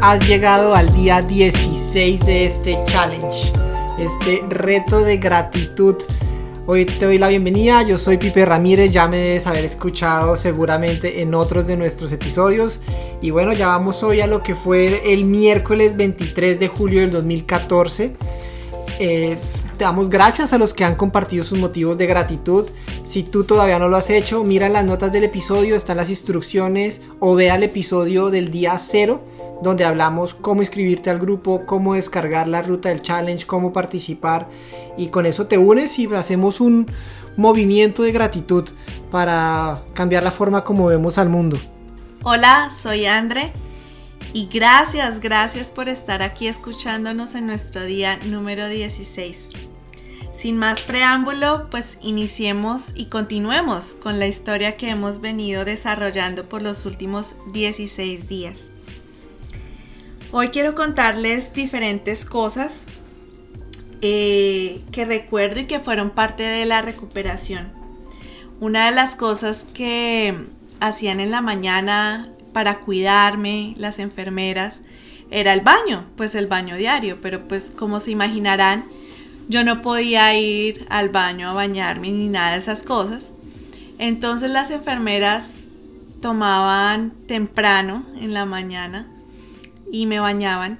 has llegado al día 16 de este challenge, este reto de gratitud. Hoy te doy la bienvenida, yo soy Pipe Ramírez, ya me debes haber escuchado seguramente en otros de nuestros episodios. Y bueno, ya vamos hoy a lo que fue el miércoles 23 de julio del 2014. Eh, damos gracias a los que han compartido sus motivos de gratitud. Si tú todavía no lo has hecho, mira las notas del episodio, están las instrucciones o vea el episodio del día cero donde hablamos cómo inscribirte al grupo, cómo descargar la ruta del challenge, cómo participar y con eso te unes y hacemos un movimiento de gratitud para cambiar la forma como vemos al mundo. Hola, soy Andre y gracias, gracias por estar aquí escuchándonos en nuestro día número 16. Sin más preámbulo, pues iniciemos y continuemos con la historia que hemos venido desarrollando por los últimos 16 días. Hoy quiero contarles diferentes cosas eh, que recuerdo y que fueron parte de la recuperación. Una de las cosas que hacían en la mañana para cuidarme las enfermeras era el baño, pues el baño diario, pero pues como se imaginarán, yo no podía ir al baño a bañarme ni nada de esas cosas. Entonces las enfermeras tomaban temprano en la mañana y me bañaban.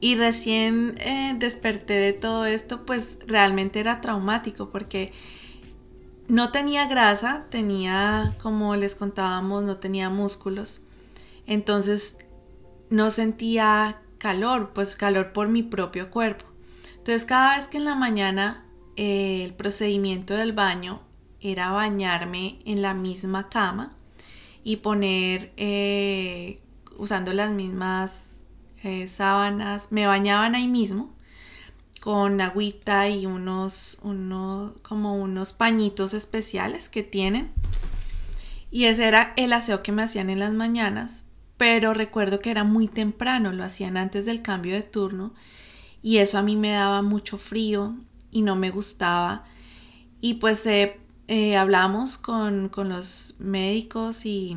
Y recién eh, desperté de todo esto, pues realmente era traumático porque no tenía grasa, tenía, como les contábamos, no tenía músculos. Entonces no sentía calor, pues calor por mi propio cuerpo. Entonces cada vez que en la mañana eh, el procedimiento del baño era bañarme en la misma cama y poner eh, usando las mismas eh, sábanas, me bañaban ahí mismo con agüita y unos, unos, como unos pañitos especiales que tienen. Y ese era el aseo que me hacían en las mañanas, pero recuerdo que era muy temprano, lo hacían antes del cambio de turno y eso a mí me daba mucho frío y no me gustaba. Y pues eh, eh, hablamos con, con los médicos y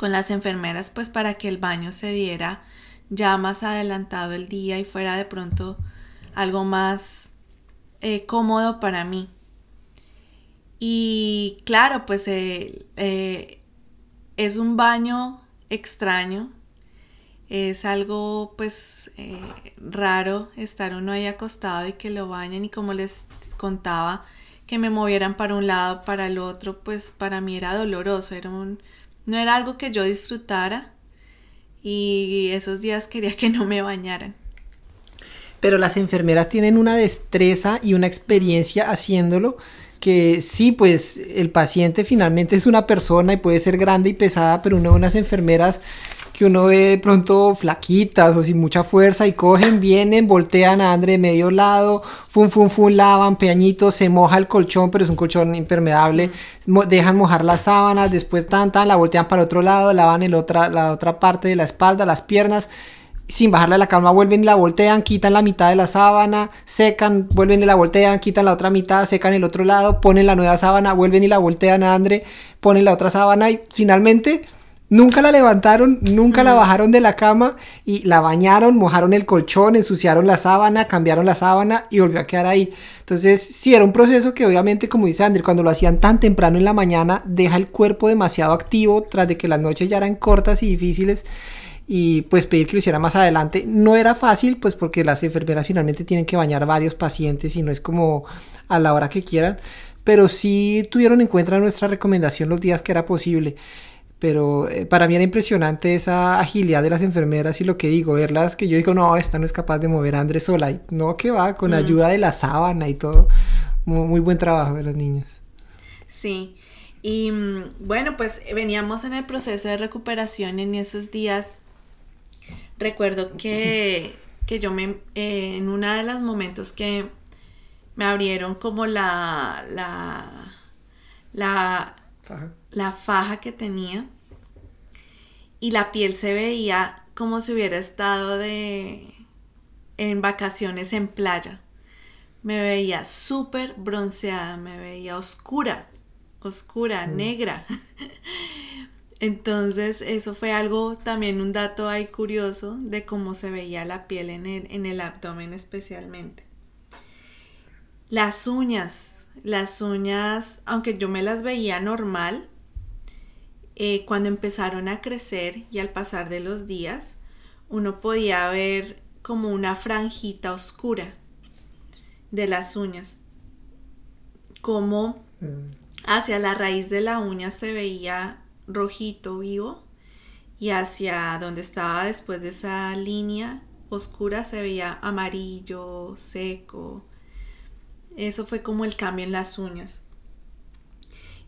con las enfermeras pues para que el baño se diera ya más adelantado el día y fuera de pronto algo más eh, cómodo para mí. Y claro, pues eh, eh, es un baño extraño, es algo pues raro estar uno ahí acostado y que lo bañen. Y como les contaba que me movieran para un lado, para el otro, pues para mí era doloroso, era un, no era algo que yo disfrutara y esos días quería que no me bañaran. Pero las enfermeras tienen una destreza y una experiencia haciéndolo que sí, pues el paciente finalmente es una persona y puede ser grande y pesada, pero una de unas enfermeras que uno ve de pronto flaquitas o sin mucha fuerza y cogen, vienen, voltean a André de medio lado, fun, fun, fun, lavan, peañitos, se moja el colchón, pero es un colchón impermeable, dejan mojar las sábanas, después tan, tan, la voltean para otro lado, lavan el otra, la otra parte de la espalda, las piernas, sin bajarle la calma, vuelven y la voltean, quitan la mitad de la sábana, secan, vuelven y la voltean, quitan la otra mitad, secan el otro lado, ponen la nueva sábana, vuelven y la voltean a André, ponen la otra sábana y finalmente Nunca la levantaron, nunca la bajaron de la cama y la bañaron, mojaron el colchón, ensuciaron la sábana, cambiaron la sábana y volvió a quedar ahí. Entonces, sí, era un proceso que obviamente, como dice André, cuando lo hacían tan temprano en la mañana, deja el cuerpo demasiado activo tras de que las noches ya eran cortas y difíciles y pues pedir que lo hiciera más adelante. No era fácil pues porque las enfermeras finalmente tienen que bañar varios pacientes y no es como a la hora que quieran pero sí tuvieron en cuenta nuestra recomendación los días que era posible pero eh, para mí era impresionante esa agilidad de las enfermeras y lo que digo, verlas que yo digo, no, esta no es capaz de mover a Andrés sola, y no que va, con mm. ayuda de la sábana y todo, muy, buen trabajo de las niñas. Sí, y mm, bueno, pues veníamos en el proceso de recuperación en esos días, recuerdo que, que yo me, eh, en uno de los momentos que me abrieron como la, la, la, la faja que tenía y la piel se veía como si hubiera estado de en vacaciones en playa. Me veía súper bronceada, me veía oscura, oscura, mm. negra. Entonces, eso fue algo, también un dato ahí curioso de cómo se veía la piel en el, en el abdomen especialmente. Las uñas, las uñas, aunque yo me las veía normal, eh, cuando empezaron a crecer y al pasar de los días, uno podía ver como una franjita oscura de las uñas, como mm. hacia la raíz de la uña se veía rojito vivo y hacia donde estaba después de esa línea oscura se veía amarillo, seco. Eso fue como el cambio en las uñas.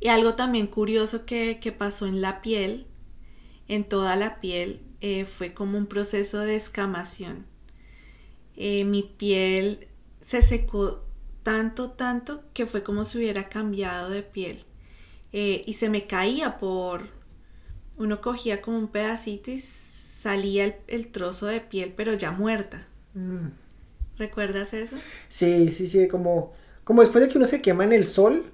Y algo también curioso que, pasó en la piel, en toda la piel, eh, fue como un proceso de escamación. Eh, mi piel se secó tanto, tanto que fue como si hubiera cambiado de piel. Eh, y se me caía por... Uno cogía como un pedacito y salía el, trozo de piel, pero ya muerta. Mm. ¿Recuerdas eso? Sí, sí, sí, como, como después de que uno se quema en el sol,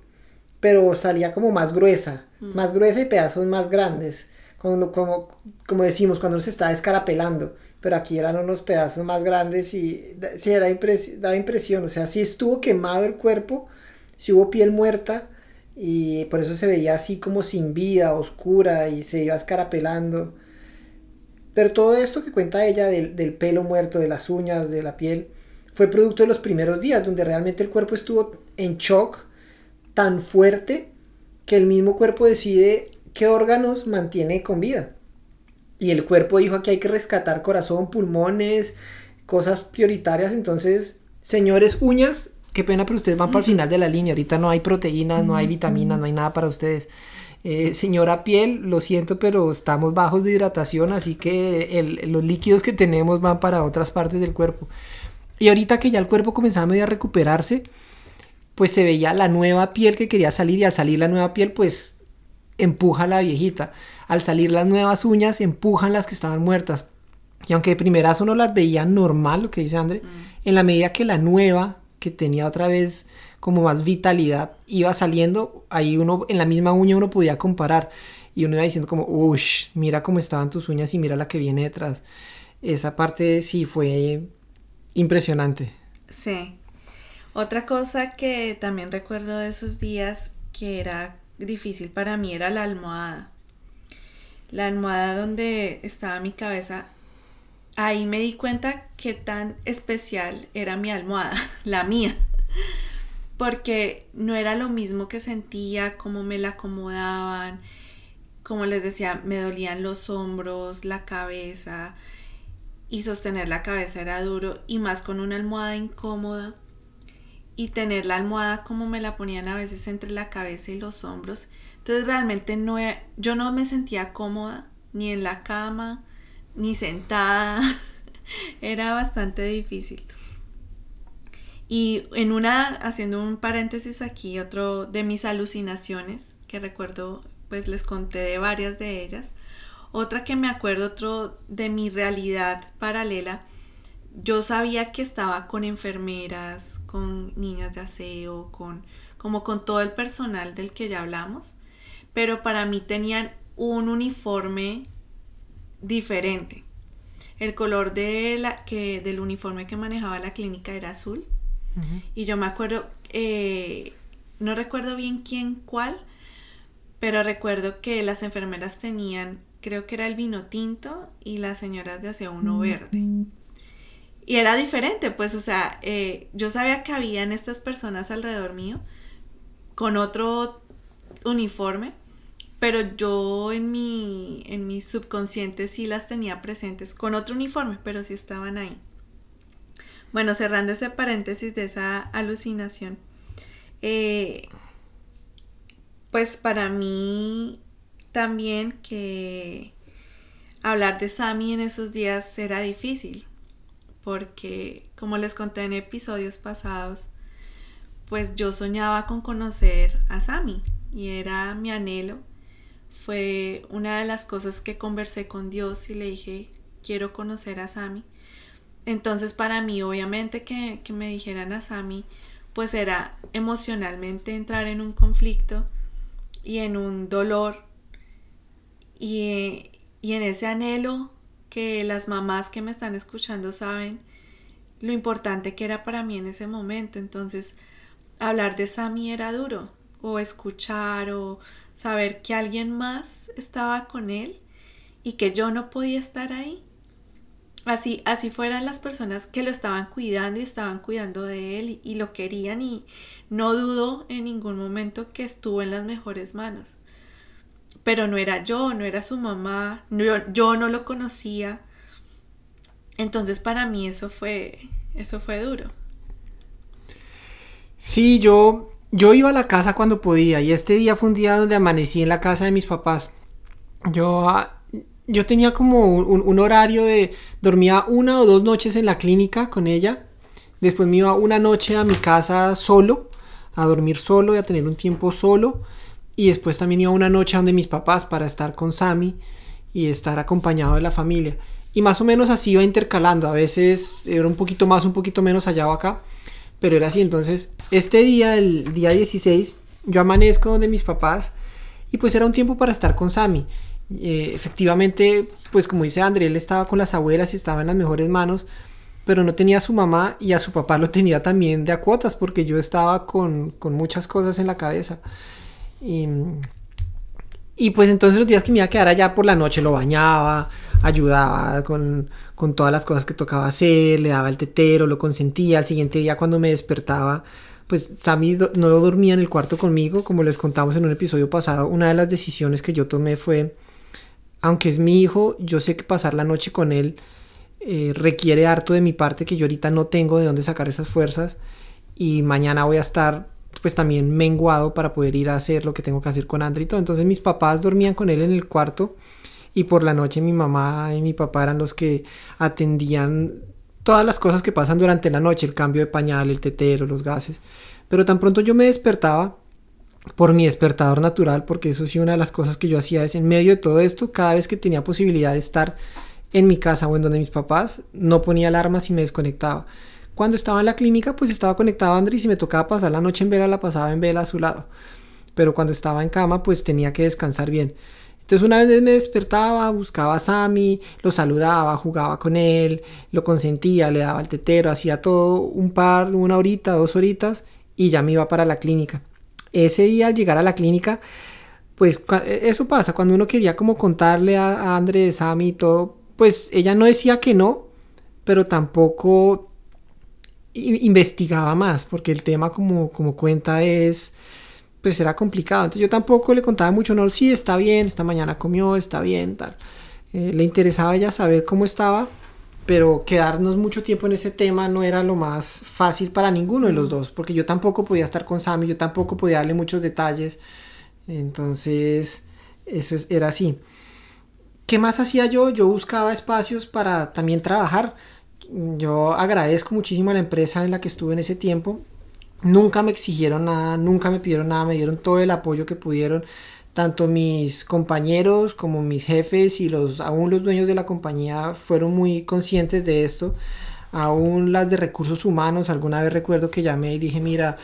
pero salía como más gruesa, mm. más gruesa y pedazos más grandes, como, como, como decimos, cuando uno se está escarapelando, pero aquí eran unos pedazos más grandes y sí, era daba impresión, o sea, sí estuvo quemado el cuerpo, sí hubo piel muerta, y por eso se veía así como sin vida, oscura y se iba escarapelando. Pero todo esto que cuenta ella del, pelo muerto, de las uñas, de la piel, fue producto de los primeros días, donde realmente el cuerpo estuvo en shock tan fuerte que el mismo cuerpo decide qué órganos mantiene con vida. Y el cuerpo dijo que hay que rescatar corazón, pulmones, cosas prioritarias. Entonces, señores uñas, qué pena, pero ustedes van para el final de la línea. Ahorita no hay proteínas, no hay vitaminas, no hay nada para ustedes. Eh, señora piel, lo siento, pero estamos bajos de hidratación, así que los líquidos que tenemos van para otras partes del cuerpo. Y ahorita que ya el cuerpo comenzaba medio a recuperarse, pues se veía la nueva piel que quería salir y al salir la nueva piel, pues empuja a la viejita. Al salir las nuevas uñas, empujan las que estaban muertas. Y aunque de primeras uno las veía normal, lo que dice André, mm. en la medida que la nueva que tenía otra vez como más vitalidad, iba saliendo, ahí uno, en la misma uña uno podía comparar y uno iba diciendo como, uff, mira cómo estaban tus uñas y mira la que viene detrás. Esa parte sí fue impresionante. Sí. Otra cosa que también recuerdo de esos días que era difícil para mí era la almohada. La almohada donde estaba mi cabeza ahí me di cuenta qué tan especial era mi almohada, la mía. Porque no era lo mismo que sentía, cómo me la acomodaban, como les decía, me dolían los hombros, la cabeza, y sostener la cabeza era duro, y más con una almohada incómoda. Y tener la almohada como me la ponían a veces entre la cabeza y los hombros. Entonces realmente no, yo no me sentía cómoda, ni en la cama, ni sentada. Era bastante difícil. Y en una, haciendo un paréntesis aquí, otro de mis alucinaciones, que recuerdo, pues les conté de varias de ellas. Otra que me acuerdo, otro de mi realidad paralela, yo sabía que estaba con enfermeras, con niñas de aseo, con como con todo el personal del que ya hablamos, pero para mí tenían un uniforme diferente. El color de la, que, del uniforme que manejaba la clínica era azul. Y yo me acuerdo, eh, no recuerdo bien quién, cuál, pero recuerdo que las enfermeras tenían, creo que era el vino tinto y las señoras de hacia uno verde. Y era diferente, pues, o sea, eh, yo sabía que habían estas personas alrededor mío con otro uniforme, pero yo en mi, en mi subconsciente sí las tenía presentes con otro uniforme, pero sí estaban ahí. Bueno, cerrando ese paréntesis de esa alucinación, eh, pues para mí también que hablar de Sami en esos días era difícil, porque como les conté en episodios pasados, pues yo soñaba con conocer a Sami y era mi anhelo fue una de las cosas que conversé con Dios y le dije, quiero conocer a Sami. Entonces para mí, obviamente que, me dijeran a Sami, pues era emocionalmente entrar en un conflicto y en un dolor y, y en ese anhelo que las mamás que me están escuchando saben lo importante que era para mí en ese momento. Entonces, hablar de Sammy era duro, o escuchar, o saber que alguien más estaba con él y que yo no podía estar ahí. Así, así fueran las personas que lo estaban cuidando y estaban cuidando de él y, y lo querían y no dudo en ningún momento que estuvo en las mejores manos pero no era yo, no era su mamá, yo, no lo conocía. Entonces para mí eso fue, eso fue duro. Sí, yo, yo iba a la casa cuando podía y este día fue un día donde amanecí en la casa de mis papás. Yo, ah, yo tenía como un, un horario de dormía una o dos noches en la clínica con ella. Después me iba una noche a mi casa solo, a dormir solo y a tener un tiempo solo. Y después también iba una noche donde mis papás para estar con Sammy y estar acompañado de la familia. Y más o menos así iba intercalando. A veces era un poquito más, un poquito menos allá o acá. Pero era así. Entonces, este día, el día 16, yo amanezco donde mis papás. Y pues era un tiempo para estar con Sammy. Eh, efectivamente, pues como dice André, él estaba con las abuelas y estaba en las mejores manos. Pero no tenía a su mamá y a su papá lo tenía también de a cuotas porque yo estaba con, con muchas cosas en la cabeza. Y, pues entonces los días que me iba a quedar allá por la noche lo bañaba, ayudaba con, todas las cosas que tocaba hacer, le daba el tetero, lo consentía. Al siguiente día cuando me despertaba, pues Sammy no dormía en el cuarto conmigo, como les contamos en un episodio pasado. Una de las decisiones que yo tomé fue, aunque es mi hijo, yo sé que pasar la noche con él eh, requiere harto de mi parte que yo ahorita no tengo de dónde sacar esas fuerzas y mañana voy a estar pues también menguado para poder ir a hacer lo que tengo que hacer con André y todo. Entonces mis papás dormían con él en el cuarto y por la noche mi mamá y mi papá eran los que atendían todas las cosas que pasan durante la noche, el cambio de pañal, el tetero, los gases. Pero tan pronto yo me despertaba por mi despertador natural, porque eso sí una de las cosas que yo hacía es en medio de todo esto, cada vez que tenía posibilidad de estar en mi casa o en donde mis papás, no ponía alarmas y me desconectaba. Cuando estaba en la clínica, pues estaba conectado a Andrés y me tocaba pasar la noche en vela, la pasaba en vela a su lado. Pero cuando estaba en cama, pues tenía que descansar bien. Entonces una vez me despertaba, buscaba a Sammy, lo saludaba, jugaba con él, lo consentía, le daba el tetero, hacía todo un par, una horita, dos horitas y ya me iba para la clínica. Ese día al llegar a la clínica, pues eso pasa, cuando uno quería como contarle a, Andrés, Sammy y todo, pues ella no decía que no, pero tampoco investigaba más, porque el tema como, como cuenta es, pues era complicado. Entonces yo tampoco le contaba mucho, no, sí, está bien, esta mañana comió, está bien, tal. Eh, le interesaba ya saber cómo estaba, pero quedarnos mucho tiempo en ese tema no era lo más fácil para ninguno de los dos, porque yo tampoco podía estar con Sammy, yo tampoco podía darle muchos detalles. Entonces, eso era así. ¿Qué más hacía yo? Yo buscaba espacios para también trabajar yo agradezco muchísimo a la empresa en la que estuve en ese tiempo. Nunca me exigieron nada, nunca me pidieron nada, me dieron todo el apoyo que pudieron. Tanto mis compañeros como mis jefes y los, aún los dueños de la compañía fueron muy conscientes de esto. Aún las de recursos humanos, alguna vez recuerdo que llamé y dije, mira,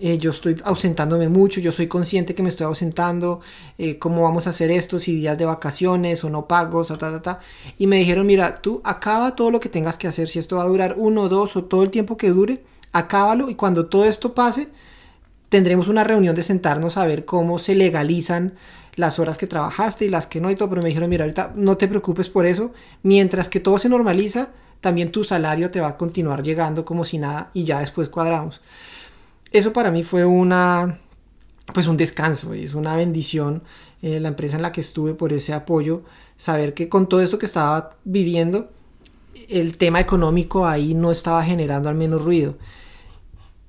eh, yo estoy ausentándome mucho, yo soy consciente que me estoy ausentando, eh, cómo vamos a hacer esto, si días de vacaciones o no pagos, ta, ta, ta, Y me dijeron, mira, tú acaba todo lo que tengas que hacer, si esto va a durar uno, dos o todo el tiempo que dure, acábalo y cuando todo esto pase, tendremos una reunión de sentarnos a ver cómo se legalizan las horas que trabajaste y las que no y todo, pero me dijeron, mira, ahorita no te preocupes por eso, mientras que todo se normaliza, también tu salario te va a continuar llegando como si nada y ya después cuadramos eso para mí fue una, pues un descanso, es una bendición eh, la empresa en la que estuve por ese apoyo, saber que con todo esto que estaba viviendo, el tema económico ahí no estaba generando al menos ruido.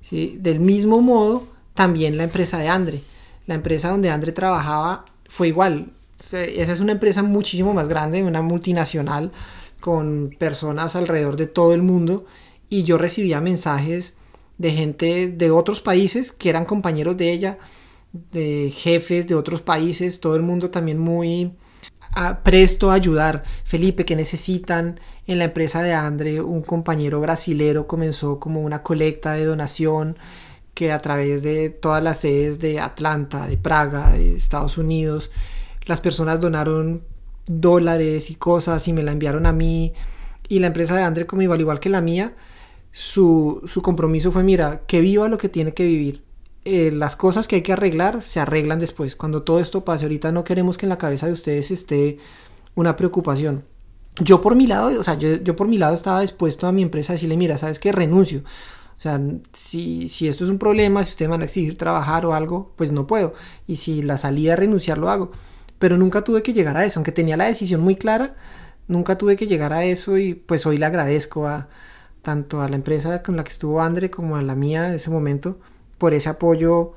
¿sí? Del mismo modo, también la empresa de Andre, la empresa donde Andre trabajaba fue igual. Esa es una empresa muchísimo más grande, una multinacional con personas alrededor de todo el mundo y yo recibía mensajes de gente de otros países que eran compañeros de ella, de jefes de otros países, todo el mundo también muy ah, presto a ayudar. Felipe, que necesitan en la empresa de Andre, un compañero brasilero comenzó como una colecta de donación que a través de todas las sedes de Atlanta, de Praga, de Estados Unidos, las personas donaron dólares y cosas y me la enviaron a mí. Y la empresa de André, como igual, igual que la mía, su, su compromiso fue, mira, que viva lo que tiene que vivir. Eh, las cosas que hay que arreglar se arreglan después. Cuando todo esto pase, ahorita no queremos que en la cabeza de ustedes esté una preocupación. Yo por mi lado, o sea, yo, yo por mi lado estaba dispuesto a mi empresa a decirle, mira, sabes que renuncio. O sea, si, si esto es un problema, si ustedes van a exigir trabajar o algo, pues no puedo. Y si la salida es renunciar, lo hago. Pero nunca tuve que llegar a eso, aunque tenía la decisión muy clara, nunca tuve que llegar a eso y pues hoy le agradezco a tanto a la empresa con la que estuvo Andre como a la mía en ese momento por ese apoyo,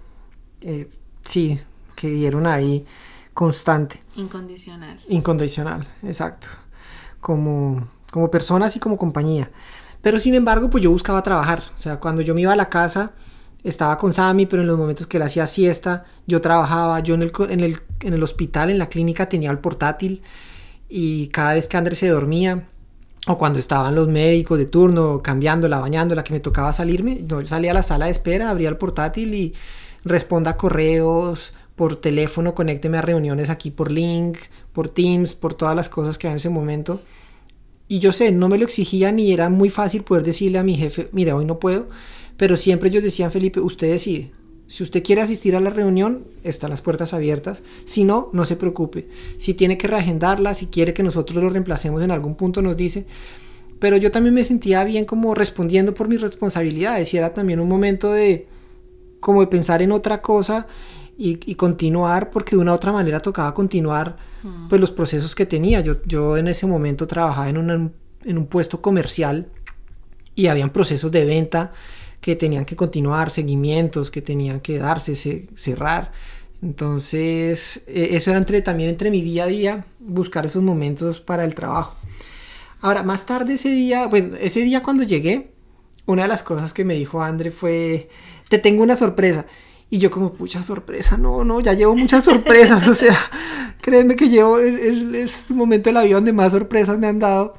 eh, sí, que dieron ahí constante. Incondicional. Incondicional, exacto. Como, como personas y como compañía. Pero sin embargo, pues yo buscaba trabajar. O sea, cuando yo me iba a la casa, estaba con Sammy, pero en los momentos que él hacía siesta, yo trabajaba. Yo en el, en el, en el hospital, en la clínica, tenía el portátil. Y cada vez que Andrés se dormía, o cuando estaban los médicos de turno cambiándola, bañándola, que me tocaba salirme, yo salía a la sala de espera, abría el portátil y responda correos por teléfono, conécteme a reuniones aquí por link, por Teams, por todas las cosas que hay en ese momento. Y yo sé, no me lo exigían y era muy fácil poder decirle a mi jefe, mire, hoy no puedo, pero siempre ellos decían, Felipe, usted decide. Si usted quiere asistir a la reunión, están las puertas abiertas. Si no, no se preocupe. Si tiene que reagendarla, si quiere que nosotros lo reemplacemos en algún punto, nos dice. Pero yo también me sentía bien como respondiendo por mis responsabilidades y era también un momento de como de pensar en otra cosa y, continuar porque de una u otra manera tocaba continuar mm. pues los procesos que tenía. Yo, yo en ese momento trabajaba en, en un puesto comercial y habían procesos de venta que tenían que continuar, seguimientos que tenían que darse, cerrar. Entonces, e, eso era entre, también entre mi día a día, buscar esos momentos para el trabajo. Ahora, más tarde ese día, bueno, ese día cuando llegué, una de las cosas que me dijo André fue, te tengo una sorpresa. Y yo como, pucha sorpresa, no, no, ya llevo muchas sorpresas, o sea, créeme que llevo, es, es el momento de la vida donde más sorpresas me han dado.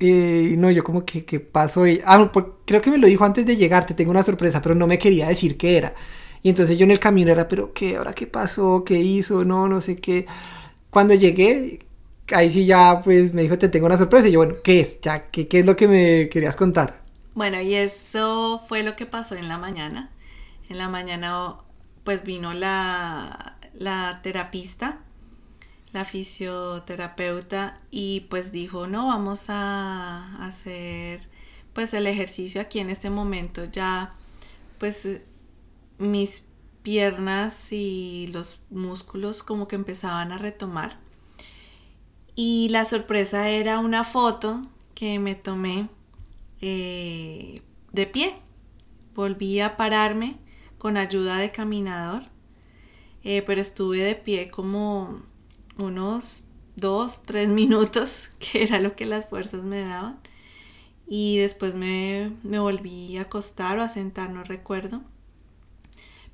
Eh, no, yo como que, ¿qué pasó? Y, ah, creo que me lo dijo antes de llegar, te tengo una sorpresa, pero no me quería decir qué era. Y entonces yo en el camino era, pero ¿qué? ¿Ahora qué pasó? ¿Qué hizo? No, no sé qué. Cuando llegué, ahí sí ya pues me dijo, te tengo una sorpresa. Y yo, bueno, ¿qué es? Ya, ¿qué, qué es lo que me querías contar? Bueno, y eso fue lo que pasó en la mañana. En la mañana pues vino la, la terapista la fisioterapeuta y pues dijo, no, vamos a hacer pues el ejercicio aquí en este momento ya pues mis piernas y los músculos como que empezaban a retomar. Y la sorpresa era una foto que me tomé eh, de pie. Volví a pararme con ayuda de caminador, eh, pero estuve de pie como unos dos, tres minutos, que era lo que las fuerzas me daban. Y después me, volví a acostar o a sentar, no recuerdo.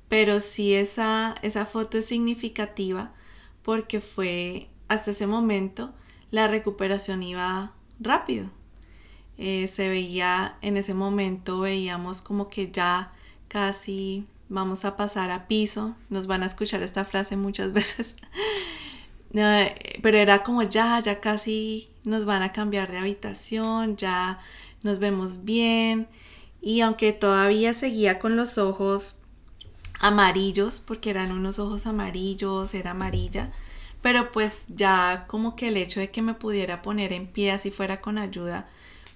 Pero sí esa, esa foto es significativa porque fue hasta ese momento la recuperación iba rápido. Eh, se veía en ese momento, veíamos como que ya casi vamos a pasar a piso. Nos van a escuchar esta frase muchas veces pero era como ya, ya casi nos van a cambiar de habitación, ya nos vemos bien. Y aunque todavía seguía con los ojos amarillos, porque eran unos ojos amarillos, era amarilla, pero pues ya como que el hecho de que me pudiera poner en pie así fuera con ayuda,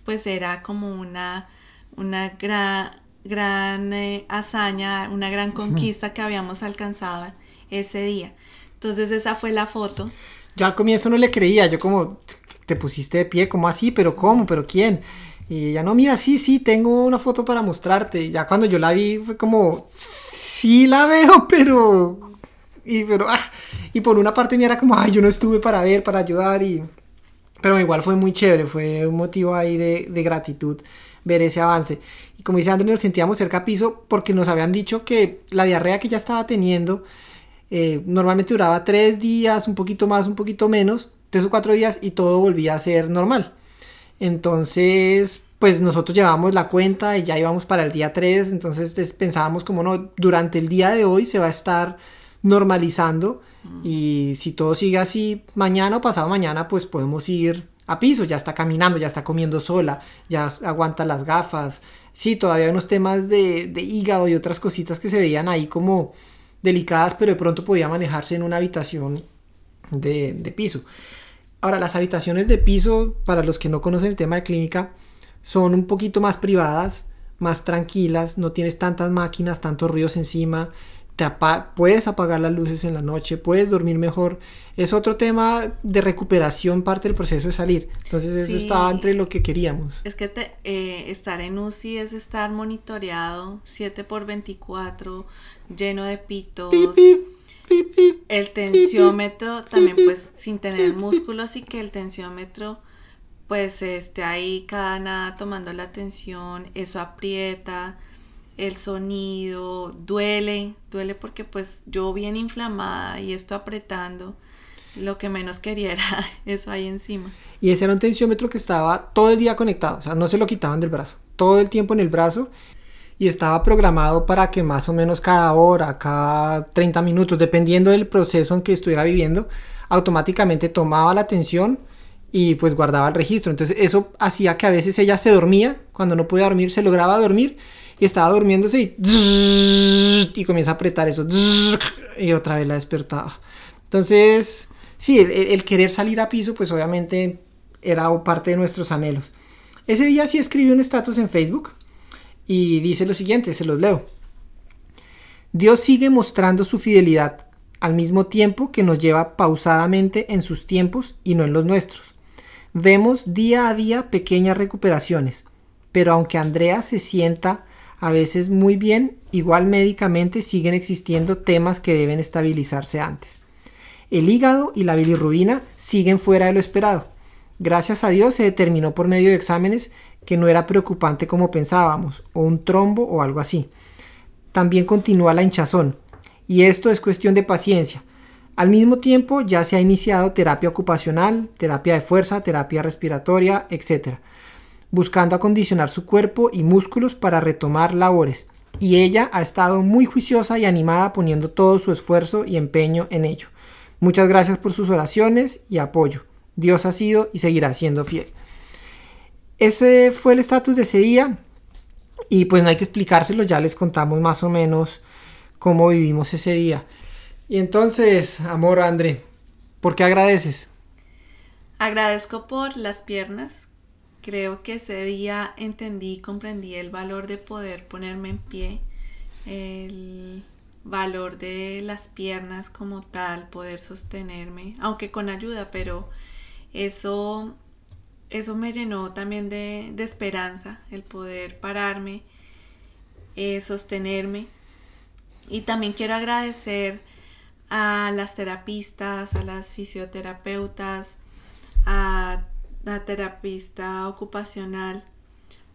pues era como una, una gran, gran eh, hazaña, una gran conquista que habíamos alcanzado ese día. Entonces esa fue la foto. Yo al comienzo no le creía, yo como, te pusiste de pie, ¿cómo así? ¿Pero cómo? ¿Pero quién? Y ella, no, mira, sí, sí, tengo una foto para mostrarte. Y ya cuando yo la vi fue como, sí la veo, pero... Y, pero, ah, y por una parte me era como, ay, yo no estuve para ver, para ayudar y... Pero igual fue muy chévere, fue un motivo ahí de, de gratitud ver ese avance. Y como dice Andrés, nos sentíamos cerca a piso porque nos habían dicho que la diarrea que ya estaba teniendo eh, normalmente duraba tres días, un poquito más, un poquito menos, tres o cuatro días y todo volvía a ser normal. Entonces, pues nosotros llevábamos la cuenta y ya íbamos para el día 3, entonces pensábamos como no, durante el día de hoy se va a estar normalizando Y si todo sigue así, mañana o pasado mañana, pues podemos ir a piso, ya está caminando, ya está comiendo sola, ya aguanta las gafas. Sí, todavía hay unos temas de, hígado y otras cositas que se veían ahí como delicadas, pero de pronto podía manejarse en una habitación de, de piso. Ahora, las habitaciones de piso, para los que no conocen el tema de clínica, son un poquito más privadas, más tranquilas, no tienes tantas máquinas, tantos ruidos encima, te puedes apagar las luces en la noche, puedes dormir mejor. Es otro tema de recuperación, parte del proceso de salir. Entonces eso estaba entre lo que queríamos. Es que te, eh, estar en UCI es estar monitoreado 7 por 24, lleno de pitos. el tensiómetro también pues sin tener músculos y que el tensiómetro pues esté ahí cada nada tomando la tensión, eso aprieta el sonido, duele, duele porque pues yo bien inflamada y esto apretando, lo que menos quería era eso ahí encima. Y ese era un tensiómetro que estaba todo el día conectado, o sea, no se lo quitaban del brazo, todo el tiempo en el brazo y estaba programado para que más o menos cada hora, cada 30 minutos, dependiendo del proceso en que estuviera viviendo, automáticamente tomaba la tensión y pues guardaba el registro. Entonces eso hacía que a veces ella se dormía, cuando no podía dormir se lograba dormir y estaba durmiéndose y, y comienza a apretar eso y otra vez la despertaba. Entonces, sí, el, querer salir a piso, pues obviamente era parte de nuestros anhelos. Ese día sí escribí un estatus en Facebook y dice lo siguiente, se los leo. Dios sigue mostrando su fidelidad al mismo tiempo que nos lleva pausadamente en sus tiempos y no en los nuestros. Vemos día a día pequeñas recuperaciones, pero aunque Andrea se sienta a veces muy bien, igual médicamente siguen existiendo temas que deben estabilizarse antes. El hígado y la bilirrubina siguen fuera de lo esperado. Gracias a Dios se determinó por medio de exámenes que no era preocupante como pensábamos, o un trombo o algo así. También continúa la hinchazón, y esto es cuestión de paciencia. Al mismo tiempo ya se ha iniciado terapia ocupacional, terapia de fuerza, terapia respiratoria, etc buscando acondicionar su cuerpo y músculos para retomar labores, y ella ha estado muy juiciosa y animada poniendo todo su esfuerzo y empeño en ello. Muchas gracias por sus oraciones y apoyo. Dios ha sido y seguirá siendo fiel. Ese fue el estatus de ese día y pues no hay que explicárselo, ya les contamos más o menos cómo vivimos ese día. Y entonces, amor André, ¿por qué agradeces? Agradezco por las piernas Creo que ese día entendí y comprendí el valor de poder ponerme en pie, el valor de las piernas como tal, poder sostenerme, aunque con ayuda, pero eso, eso me llenó también de, esperanza, el poder pararme, eh, sostenerme. Y también quiero agradecer a las terapistas, a las fisioterapeutas, a la terapista ocupacional,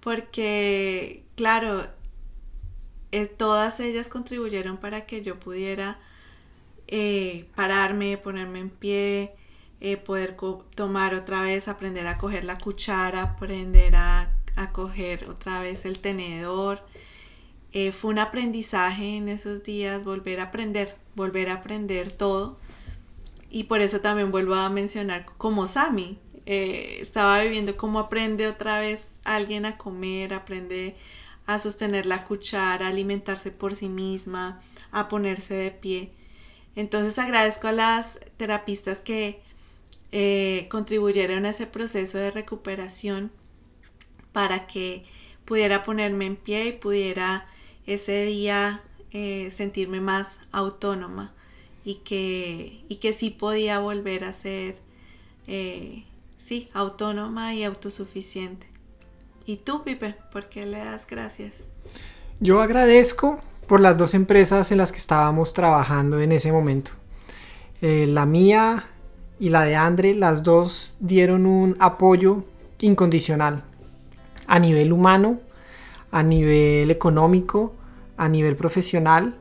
porque, claro, eh, todas ellas contribuyeron para que yo pudiera eh, pararme, ponerme en pie, eh, poder tomar otra vez, aprender a coger la cuchara, aprender a, a coger otra vez el tenedor. fue un aprendizaje en esos días, volver a aprender, volver a aprender todo. Y por eso también vuelvo a mencionar como Sami, eh, estaba viviendo cómo aprende otra vez alguien a comer, aprende a sostener la cuchara, a alimentarse por sí misma, a ponerse de pie. Entonces agradezco a las terapistas que eh, contribuyeron a ese proceso de recuperación para que pudiera ponerme en pie y pudiera ese día eh, sentirme más autónoma y que, y que sí podía volver a ser sí, autónoma y autosuficiente. ¿Y tú, Pipe, por qué le das gracias? Yo agradezco por las dos empresas en las que estábamos trabajando en ese momento. Eh, la mía y la de Andre, las dos dieron un apoyo incondicional a nivel humano, a nivel económico, a nivel profesional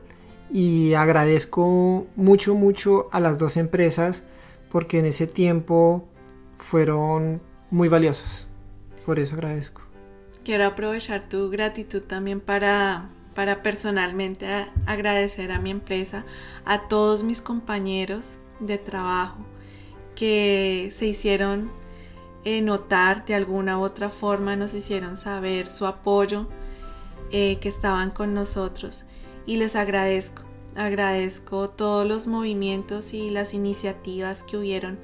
y agradezco mucho, mucho a las dos empresas porque en ese tiempo fueron muy valiosas. Por eso agradezco. Quiero aprovechar tu gratitud también para, para personalmente agradecer a mi empresa, a todos mis compañeros de trabajo que se hicieron eh, notar de alguna u otra forma, nos hicieron saber su apoyo, eh, que estaban con nosotros. Y les agradezco, agradezco todos los movimientos y las iniciativas que hubieron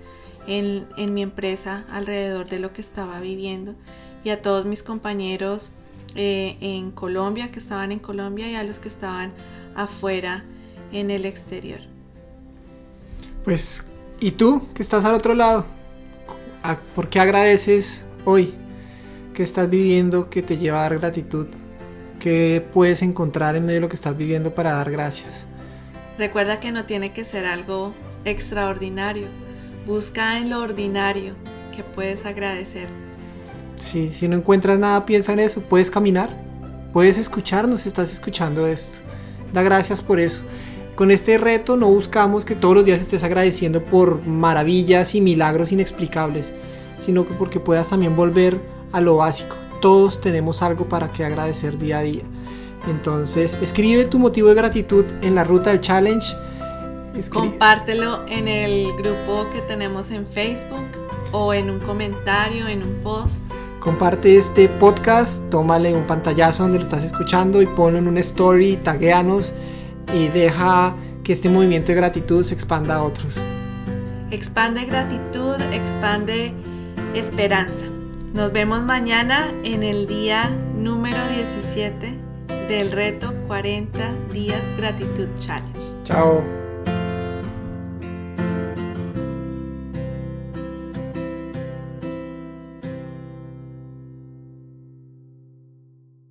en, en mi empresa alrededor de lo que estaba viviendo y a todos mis compañeros eh, en Colombia, que estaban en Colombia, y a los que estaban afuera en el exterior. Pues, ¿y tú que estás al otro lado? ¿Por qué agradeces hoy que estás viviendo que te lleva a dar gratitud? ¿Qué puedes encontrar en medio de lo que estás viviendo para dar gracias? Recuerda que no tiene que ser algo extraordinario. Busca en lo ordinario que puedes agradecer si no encuentras nada, piensa en eso. Puedes caminar, puedes escucharnos, estás escuchando esto. Da gracias por eso. Con este reto no buscamos que todos los días estés agradeciendo por maravillas y milagros inexplicables, sino que porque puedas también volver a lo básico. Todos tenemos algo para que agradecer día a día. Entonces, escribe tu motivo de gratitud en la ruta del challenge. Compártelo en el grupo que tenemos en Facebook o en un comentario, en un post. Comparte este podcast, tómale un pantallazo donde lo estás escuchando y ponlo en una story, taguéanos y deja que este movimiento de gratitud se expanda a otros. Expande gratitud, expande esperanza. Nos vemos mañana en el día número 17 del reto 40 días gratitud challenge. Chao.